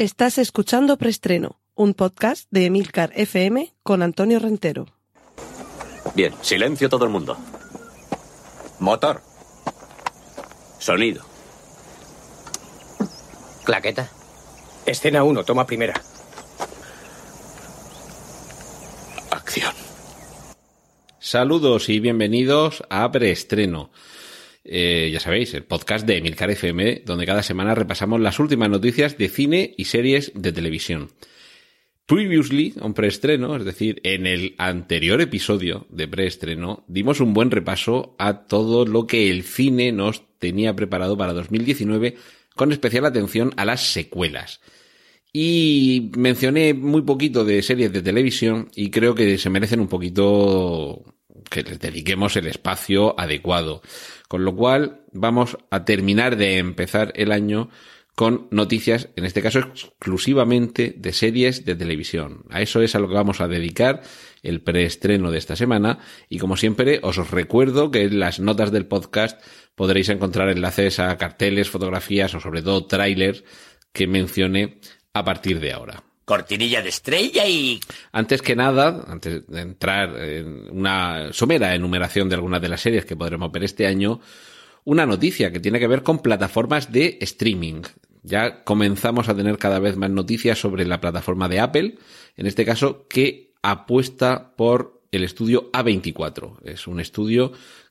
Estás escuchando Preestreno, un podcast de Emilcar FM con Antonio Rentero. Bien, silencio todo el mundo. Motor. Sonido. Claqueta. Escena 1, toma primera. Acción. Saludos y bienvenidos a Preestreno. Eh, ya sabéis, el podcast de Emilcar FM, donde cada semana repasamos las últimas noticias de cine y series de televisión. Previously, un preestreno, es decir, en el anterior episodio de preestreno, dimos un buen repaso a todo lo que el cine nos tenía preparado para 2019, con especial atención a las secuelas. Y mencioné muy poquito de series de televisión y creo que se merecen un poquito que les dediquemos el espacio adecuado. Con lo cual vamos a terminar de empezar el año con noticias, en este caso exclusivamente de series de televisión. A eso es a lo que vamos a dedicar el preestreno de esta semana y como siempre os recuerdo que en las notas del podcast podréis encontrar enlaces a carteles, fotografías o sobre todo trailers que mencioné a partir de ahora. Cortinilla de estrella y... Antes que nada, antes de entrar en una somera enumeración de algunas de las series que podremos ver este año, una noticia que tiene que ver con plataformas de streaming. Ya comenzamos a tener cada vez más noticias sobre la plataforma de Apple, en este caso que apuesta por el estudio A24. Es un estudio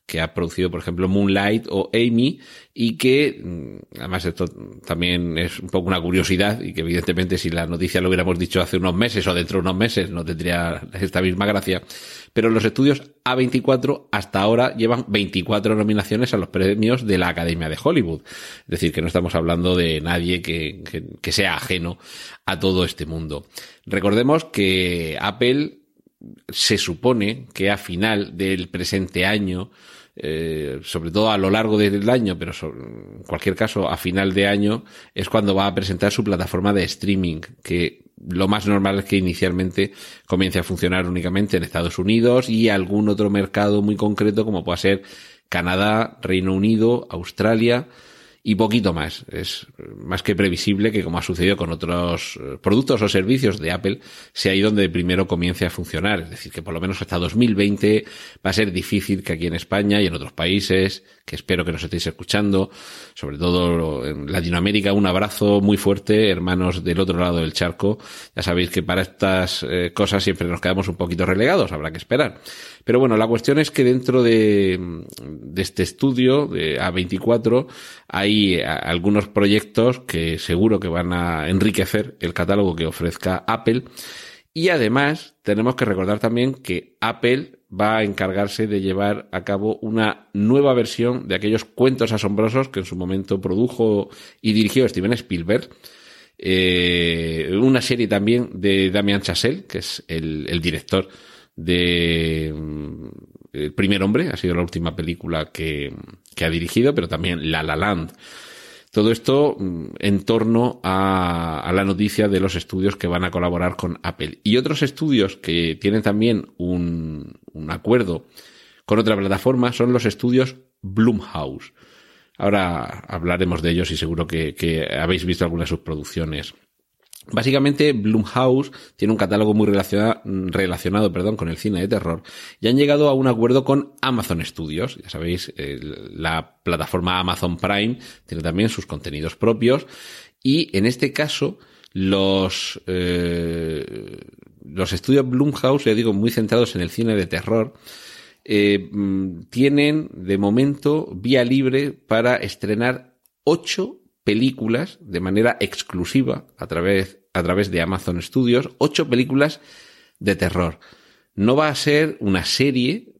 que ha producido, por ejemplo, Moonlight o Amy, y que, mm, además esto también es un poco una curiosidad, y que evidentemente si la noticia lo hubiéramos dicho hace unos meses o dentro de unos meses no tendría esta misma gracia, pero los estudios A24 hasta ahora llevan 24 nominaciones a los premios de la Academia de Hollywood. Es decir, que no estamos hablando de nadie que, que, que sea ajeno a todo este mundo. Recordemos que Apple se supone que a final del presente año eh, sobre todo a lo largo del año, pero en cualquier caso a final de año, es cuando va a presentar su plataforma de streaming, que lo más normal es que inicialmente comience a funcionar únicamente en Estados Unidos y algún otro mercado muy concreto como pueda ser Canadá, Reino Unido, Australia, y poquito más. Es más que previsible que, como ha sucedido con otros eh, productos o servicios de Apple, sea ahí donde primero comience a funcionar. Es decir, que por lo menos hasta 2020 va a ser difícil que aquí en España y en otros países, que espero que nos estéis escuchando, sobre todo en Latinoamérica, un abrazo muy fuerte, hermanos del otro lado del charco. Ya sabéis que para estas eh, cosas siempre nos quedamos un poquito relegados, habrá que esperar. Pero bueno, la cuestión es que dentro de, de este estudio, de A24, hay algunos proyectos que seguro que van a enriquecer el catálogo que ofrezca Apple. Y además, tenemos que recordar también que Apple va a encargarse de llevar a cabo una nueva versión de aquellos cuentos asombrosos que en su momento produjo y dirigió Steven Spielberg. Eh, una serie también de Damien Chazelle, que es el, director de El primer hombre, ha sido la última película que, que ha dirigido, pero también La La Land. Todo esto mm, en torno a, la noticia de los estudios que van a colaborar con Apple. Y otros estudios que tienen también un, un acuerdo con otra plataforma son los estudios Blumhouse. Ahora hablaremos de ellos y seguro que, que habéis visto algunas de sus producciones. Básicamente, Blumhouse tiene un catálogo muy relacionado, con el cine de terror y han llegado a un acuerdo con Amazon Studios. Ya sabéis, la plataforma Amazon Prime tiene también sus contenidos propios y en este caso los, eh, los estudios Blumhouse, ya digo, muy centrados en el cine de terror, eh, tienen de momento vía libre para estrenar ocho películas de manera exclusiva a través, a través de Amazon Studios, ocho películas de terror. No va a ser una serie,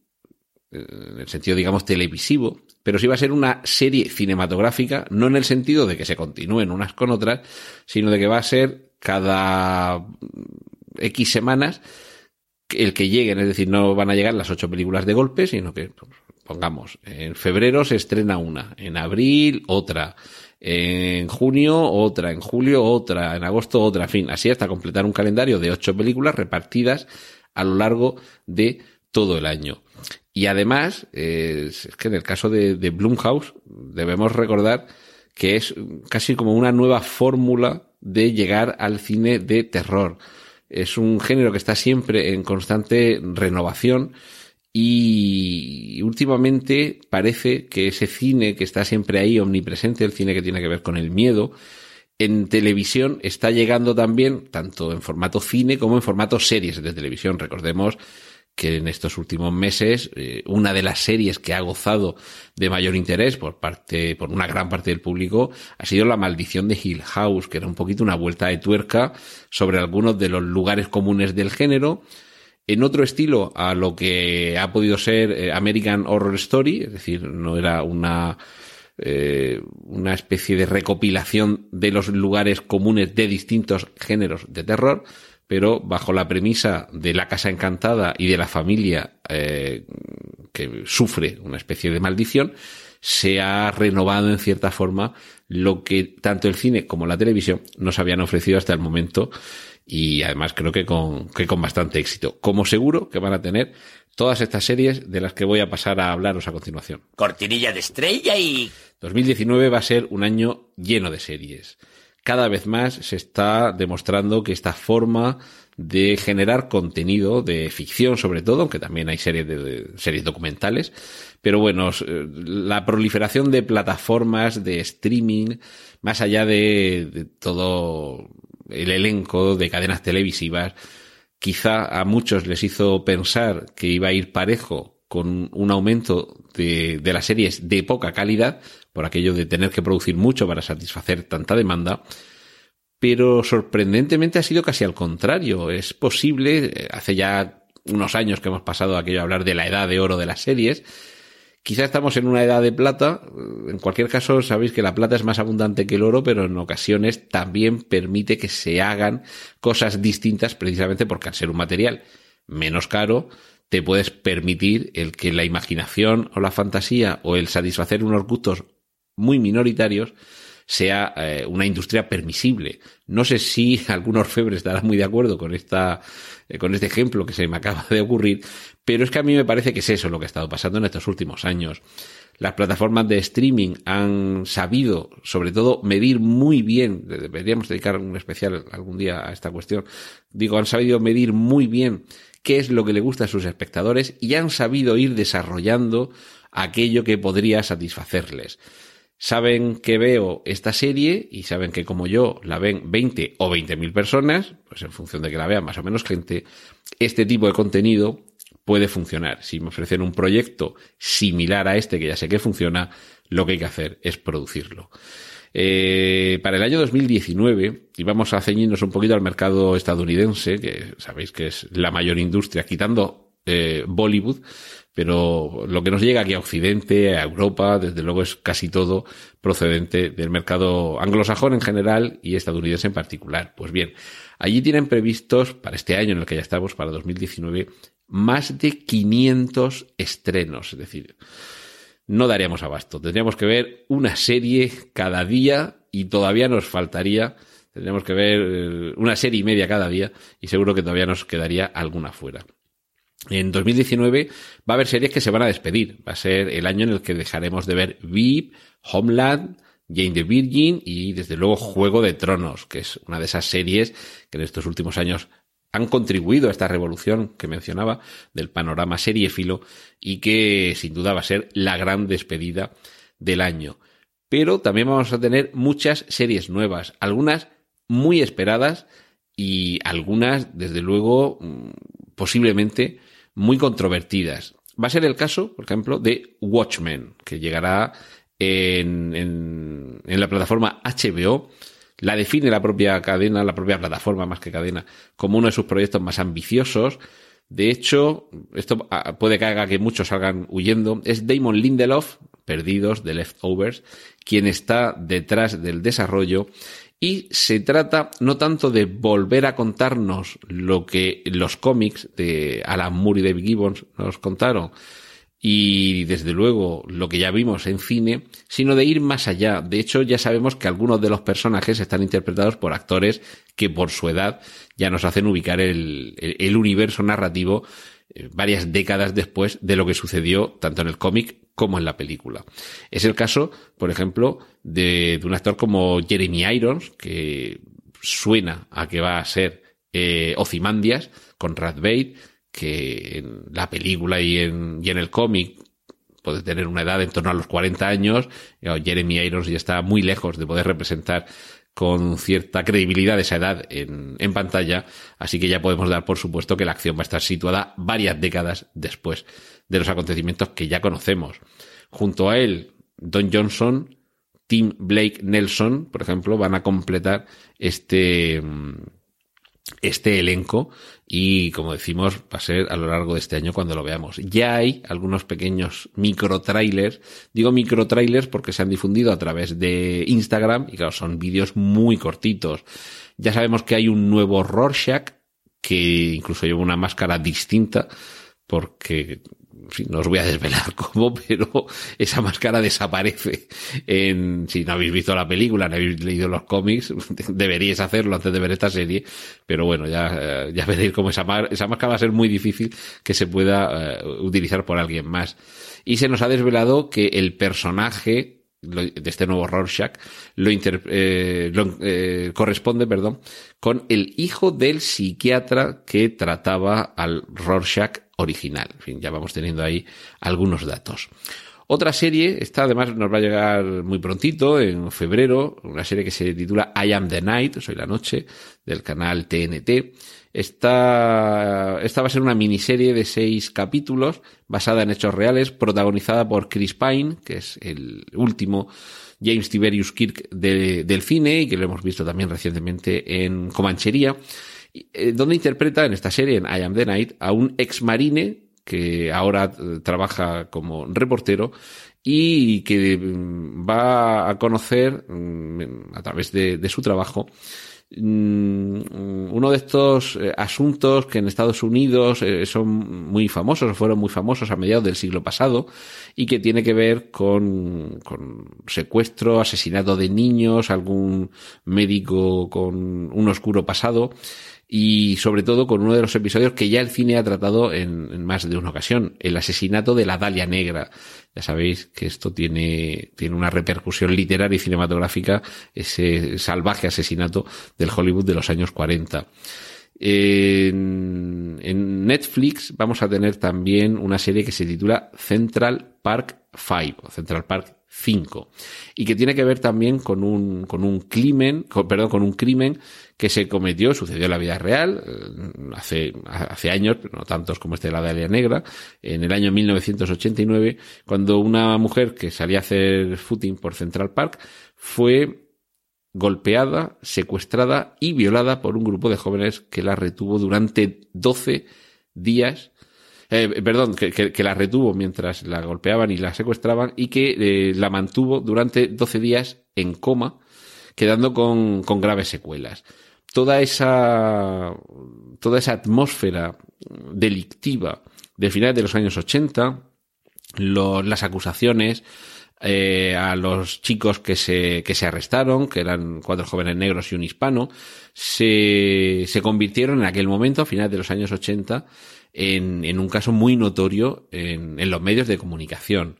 en el sentido, digamos, televisivo, pero sí va a ser una serie cinematográfica, no en el sentido de que se continúen unas con otras, sino de que va a ser cada X semanas el que lleguen, es decir, no van a llegar las ocho películas de golpe, sino que, pues, pongamos, en febrero se estrena una, en abril otra, en junio otra, en julio otra, en agosto otra, en fin, así hasta completar un calendario de ocho películas repartidas a lo largo de todo el año. Y además, es que en el caso de, de Blumhouse debemos recordar que es casi como una nueva fórmula de llegar al cine de terror. Es un género que está siempre en constante renovación y últimamente parece que ese cine que está siempre ahí omnipresente, el cine que tiene que ver con el miedo, en televisión está llegando también, tanto en formato cine como en formato series de televisión. Recordemos que en estos últimos meses eh, una de las series que ha gozado de mayor interés por parte por una gran parte del público ha sido La maldición de Hill House, que era un poquito una vuelta de tuerca sobre algunos de los lugares comunes del género en otro estilo a lo que ha podido ser eh, American Horror Story, es decir, no era una eh, una especie de recopilación de los lugares comunes de distintos géneros de terror, pero bajo la premisa de la casa encantada y de la familia eh, que sufre una especie de maldición, se ha renovado en cierta forma lo que tanto el cine como la televisión nos habían ofrecido hasta el momento y además creo que con, que con bastante éxito. Como seguro que van a tener todas estas series de las que voy a pasar a hablaros a continuación. Cortinilla de estrella y... 2019 va a ser un año lleno de series cada vez más se está demostrando que esta forma de generar contenido de ficción sobre todo, aunque también hay series de, series documentales, pero bueno, eh, la proliferación de plataformas de streaming, más allá de, de todo el elenco de cadenas televisivas, quizá a muchos les hizo pensar que iba a ir parejo con un aumento de, de las series de poca calidad, por aquello de tener que producir mucho para satisfacer tanta demanda, pero sorprendentemente ha sido casi al contrario. Es posible, eh, hace ya unos años que hemos pasado aquello a hablar de la edad de oro de las series, Quizá estamos en una edad de plata. En cualquier caso, sabéis que la plata es más abundante que el oro, pero en ocasiones también permite que se hagan cosas distintas precisamente porque al ser un material menos caro, te puedes permitir el que la imaginación o la fantasía o el satisfacer unos gustos muy minoritarios sea eh, una industria permisible. No sé si algún orfebre estará muy de acuerdo con esta, eh, con este ejemplo que se me acaba de ocurrir, pero es que a mí me parece que es eso lo que ha estado pasando en estos últimos años. Las plataformas de streaming han sabido, sobre todo, medir muy bien, deberíamos dedicar un especial algún día a esta cuestión, digo, han sabido medir muy bien qué es lo que le gusta a sus espectadores y han sabido ir desarrollando aquello que podría satisfacerles. Saben que veo esta serie y saben que como yo la ven 20 o 20 mil personas, pues en función de que la vea más o menos gente, este tipo de contenido puede funcionar. Si me ofrecen un proyecto similar a este que ya sé que funciona, lo que hay que hacer es producirlo. Eh, para el año 2019, y vamos a ceñirnos un poquito al mercado estadounidense, que sabéis que es la mayor industria, quitando eh, Bollywood, pero lo que nos llega aquí a Occidente, a Europa, desde luego es casi todo procedente del mercado anglosajón en general y estadounidense en particular. Pues bien, allí tienen previstos para este año en el que ya estamos, para 2019, más de 500 estrenos, es decir, no daríamos abasto. Tendríamos que ver una serie cada día y todavía nos faltaría, tendríamos que ver eh, una serie y media cada día y seguro que todavía nos quedaría alguna fuera. En 2019 va a haber series que se van a despedir. Va a ser el año en el que dejaremos de ver VIP, Homeland, Jane the Virgin y desde luego Juego de Tronos, que es una de esas series que en estos últimos años han contribuido a esta revolución que mencionaba del panorama seriéfilo y que sin duda va a ser la gran despedida del año. Pero también vamos a tener muchas series nuevas, algunas muy esperadas y algunas, desde luego, mm, posiblemente muy controvertidas. Va a ser el caso, por ejemplo, de Watchmen, que llegará en, en, la plataforma HBO. La define la propia cadena, la propia plataforma más que cadena, como uno de sus proyectos más ambiciosos. De hecho, esto ah, puede que haga que muchos salgan huyendo. Es Damon Lindelof, perdidos de Leftovers, quien está detrás del desarrollo y se trata no tanto de volver a contarnos lo que los cómics de Alan Moore y David Gibbons nos contaron, y desde luego lo que ya vimos en cine, sino de ir más allá. De hecho, ya sabemos que algunos de los personajes están interpretados por actores que por su edad ya nos hacen ubicar el, universo narrativo eh, varias décadas después de lo que sucedió tanto en el cómic como en la película. Es el caso, por ejemplo, de, un actor como Jeremy Irons, que suena a que va a ser eh, Ozymandias con Bait, que en la película y en, y en el cómic puede tener una edad en torno a los 40 años. Jeremy Irons ya está muy lejos de poder representar con cierta credibilidad esa edad en, en, pantalla, así que ya podemos dar por supuesto que la acción va a estar situada varias décadas después de los acontecimientos que ya conocemos. Junto a él, Don Johnson, Tim Blake Nelson, por ejemplo, van a completar este, este elenco y como decimos va a ser a lo largo de este año cuando lo veamos. Ya hay algunos pequeños micro trailers, digo micro trailers porque se han difundido a través de Instagram y claro, son vídeos muy cortitos. Ya sabemos que hay un nuevo Rorschach que incluso lleva una máscara distinta porque no os voy a desvelar cómo, pero esa máscara desaparece. En, si no habéis visto la película, no habéis leído los cómics, deberíais hacerlo antes de ver esta serie, pero bueno, ya, eh, ya veréis cómo esa, esa máscara va a ser muy difícil que se pueda uh, utilizar por alguien más. Y se nos ha desvelado que el personaje de este nuevo Rorschach lo, inter, eh, eh, corresponde, perdón, con el hijo del psiquiatra que trataba al Rorschach original. Ya vamos teniendo ahí algunos datos. Otra serie, esta además nos va a llegar muy prontito, en febrero, una serie que se titula I Am the Night, Soy la Noche, del canal TNT. Esta, esta va a ser una miniserie de seis capítulos, basada en hechos reales, protagonizada por Chris Pine, que es el último James Tiberius Kirk de, del cine y que lo hemos visto también recientemente en Comanchería. Eh, donde interpreta en esta serie, en I Am the Night, a un ex marine que ahora eh, trabaja como reportero y que mm, va a conocer mm, a través de, su trabajo uno de estos eh, asuntos que en Estados Unidos son muy famosos, fueron muy famosos a mediados del siglo pasado y que tiene que ver con, con secuestro, asesinato de niños, algún médico con un oscuro pasado y sobre todo con uno de los episodios que ya el cine ha tratado en, más de una ocasión, el asesinato de la Dalia Negra. Ya sabéis que esto tiene, tiene una repercusión literaria y cinematográfica, ese salvaje asesinato del Hollywood de los años 40. En, en, Netflix vamos a tener también una serie que se titula Central Park 5, Central Park 5, y que tiene que ver también con un, con un crimen, perdón, con un crimen que se cometió, sucedió en la vida real, eh, hace, hace años, no tantos como este de la Dalia Negra, en el año 1989, cuando una mujer que salía a hacer footing por Central Park fue golpeada, secuestrada y violada por un grupo de jóvenes que la retuvo durante 12 días eh, perdón, que, la retuvo mientras la golpeaban y la secuestraban y que eh, la mantuvo durante 12 días en coma, quedando con, con graves secuelas. Toda esa, toda esa atmósfera delictiva de finales de los años 80, las acusaciones eh, a los chicos que se, que se arrestaron, que eran cuatro jóvenes negros y un hispano, se, se convirtieron en aquel momento, a finales de los años 80, en, en un caso muy notorio en, en los medios de comunicación.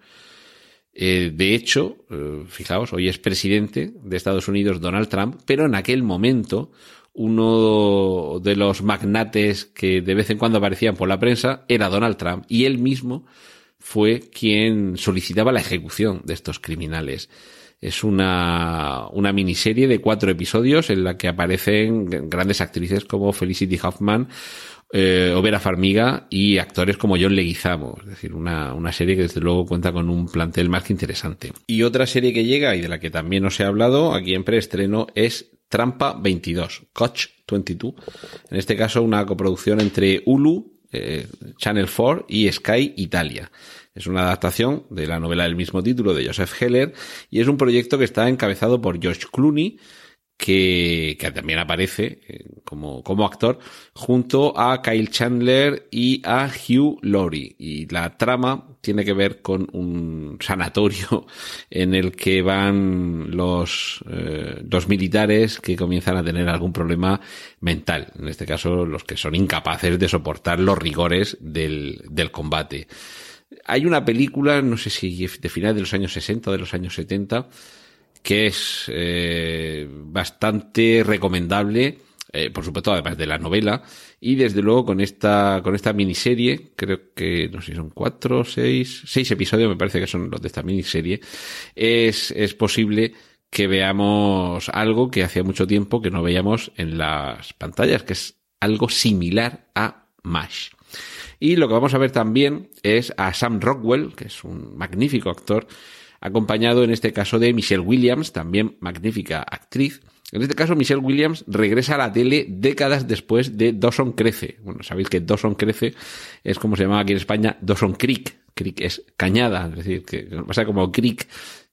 Eh, de hecho, eh, fijaos, hoy es presidente de Estados Unidos Donald Trump, pero en aquel momento uno de los magnates que de vez en cuando aparecían por la prensa era Donald Trump y él mismo fue quien solicitaba la ejecución de estos criminales. Es una, una miniserie de cuatro episodios en la que aparecen grandes actrices como Felicity Huffman, eh, Overa Farmiga y actores como John Leguizamo. Es decir, una, una serie que desde luego cuenta con un plantel más que interesante. Y otra serie que llega y de la que también os he hablado aquí en preestreno es Trampa 22, Coach 22. En este caso, una coproducción entre Hulu, eh, Channel 4 y Sky Italia. Es una adaptación de la novela del mismo título de Joseph Heller y es un proyecto que está encabezado por Josh Clooney, que, también aparece eh, como, como actor, junto a Kyle Chandler y a Hugh Laurie. Y la trama tiene que ver con un sanatorio en el que van los, eh, los militares que comienzan a tener algún problema mental. En este caso, los que son incapaces de soportar los rigores del, del combate. Hay una película, no sé si de final de los años 60 o de los años 70, que es eh, bastante recomendable, eh, por supuesto, además de la novela, y desde luego con esta, con esta miniserie, creo que, no sé si son cuatro, seis, seis episodios, me parece que son los de esta miniserie, es, es posible que veamos algo que hacía mucho tiempo que no veíamos en las pantallas, que es algo similar a MASH. Y lo que vamos a ver también es a Sam Rockwell, que es un magnífico actor, acompañado en este caso de Michelle Williams, también magnífica actriz. En este caso, Michelle Williams regresa a la tele décadas después de Dawson Crece. Bueno, sabéis que Dawson Crece es como se llamaba aquí en España Dawson Creek. Creek es cañada, es decir, que pasa como Creek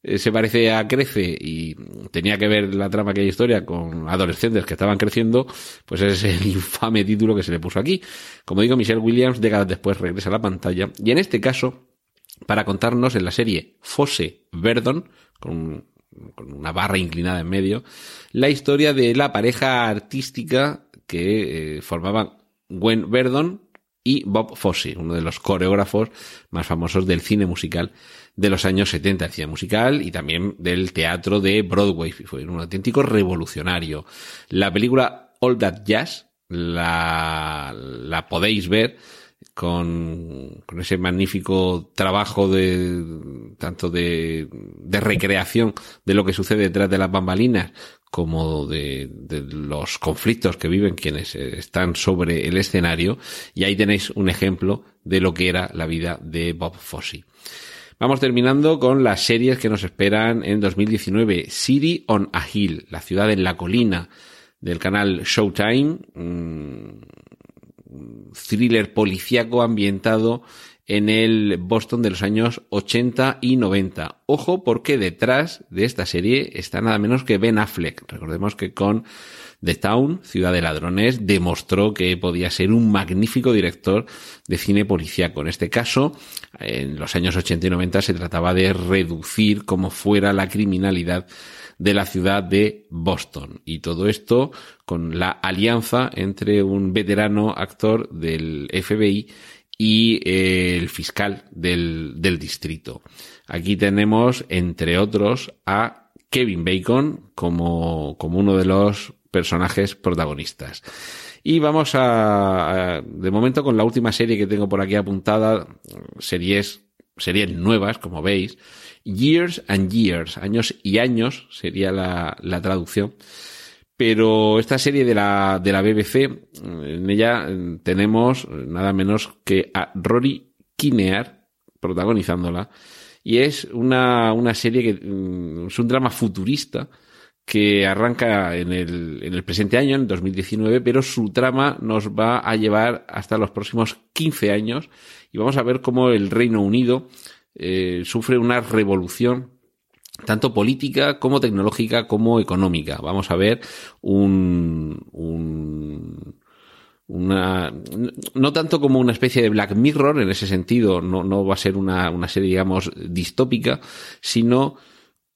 eh, se parece a Crece y tenía que ver la trama que hay historia con adolescentes que estaban creciendo, pues ese es el infame título que se le puso aquí. Como digo, Michelle Williams décadas después regresa a la pantalla y en este caso, para contarnos en la serie Fosse Verdon, con, con una barra inclinada en medio, la historia de la pareja artística que eh, formaban Gwen Verdon y Bob Fosse, uno de los coreógrafos más famosos del cine musical de los años 70, el cine musical y también del teatro de Broadway. Fue un auténtico revolucionario. La película All That Jazz la, la podéis ver con, con ese magnífico trabajo de tanto de, de recreación de lo que sucede detrás de las bambalinas como de, de, los conflictos que viven quienes están sobre el escenario y ahí tenéis un ejemplo de lo que era la vida de Bob Fosse. Vamos terminando con las series que nos esperan en 2019. City on a Hill, la ciudad en la colina del canal Showtime, thriller policíaco ambientado en el Boston de los años 80 y 90. Ojo porque detrás de esta serie está nada menos que Ben Affleck. Recordemos que con The Town, Ciudad de Ladrones, demostró que podía ser un magnífico director de cine policíaco. En este caso, en los años 80 y 90 se trataba de reducir como fuera la criminalidad de la ciudad de Boston. Y todo esto con la alianza entre un veterano actor del FBI y eh, el fiscal del, del distrito. Aquí tenemos, entre otros, a Kevin Bacon como, como uno de los personajes protagonistas. Y vamos a, a, de momento con la última serie que tengo por aquí apuntada, series, series nuevas, como veis, Years and Years, años y años sería la, la traducción. Pero esta serie de la, de la BBC, en ella tenemos nada menos que a Rory Kinear protagonizándola. Y es una, una serie que mm, es un drama futurista que arranca en el, en el presente año, en 2019, pero su trama nos va a llevar hasta los próximos 15 años y vamos a ver cómo el Reino Unido eh, sufre una revolución tanto política como tecnológica como económica. Vamos a ver un, un una no tanto como una especie de Black Mirror en ese sentido, no, no va a ser una, una serie digamos distópica, sino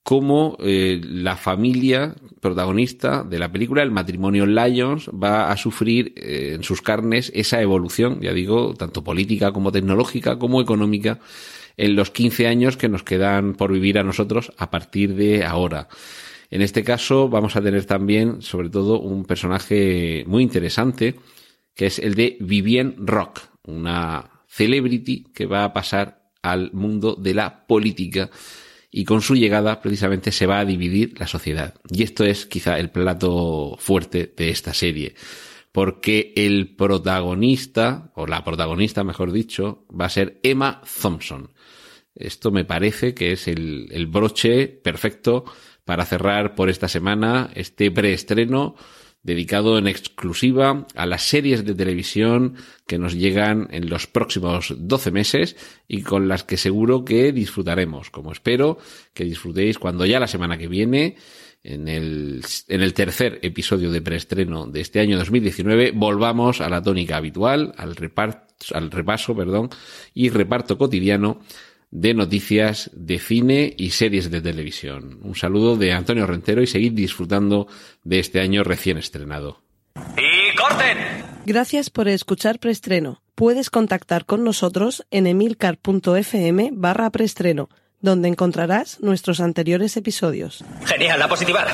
como eh, la familia protagonista de la película, el matrimonio Lyons, va a sufrir eh, en sus carnes esa evolución, ya digo, tanto política como tecnológica como económica en los 15 años que nos quedan por vivir a nosotros a partir de ahora. En este caso vamos a tener también, sobre todo, un personaje muy interesante, que es el de Vivienne Rock, una celebrity que va a pasar al mundo de la política y con su llegada precisamente se va a dividir la sociedad. Y esto es quizá el plato fuerte de esta serie, porque el protagonista, o la protagonista mejor dicho, va a ser Emma Thompson. Esto me parece que es el, el broche perfecto para cerrar por esta semana este preestreno dedicado en exclusiva a las series de televisión que nos llegan en los próximos 12 meses y con las que seguro que disfrutaremos, como espero que disfrutéis cuando ya la semana que viene, en el, en el tercer episodio de preestreno de este año 2019, volvamos a la tónica habitual, al reparto, al repaso, perdón, y reparto cotidiano de noticias de cine y series de televisión. Un saludo de Antonio Rentero y seguid disfrutando de este año recién estrenado. ¡Y corten! Gracias por escuchar Preestreno. Puedes contactar con nosotros en emilcar.fm barra preestreno donde encontrarás nuestros anteriores episodios. Genial, a positivar.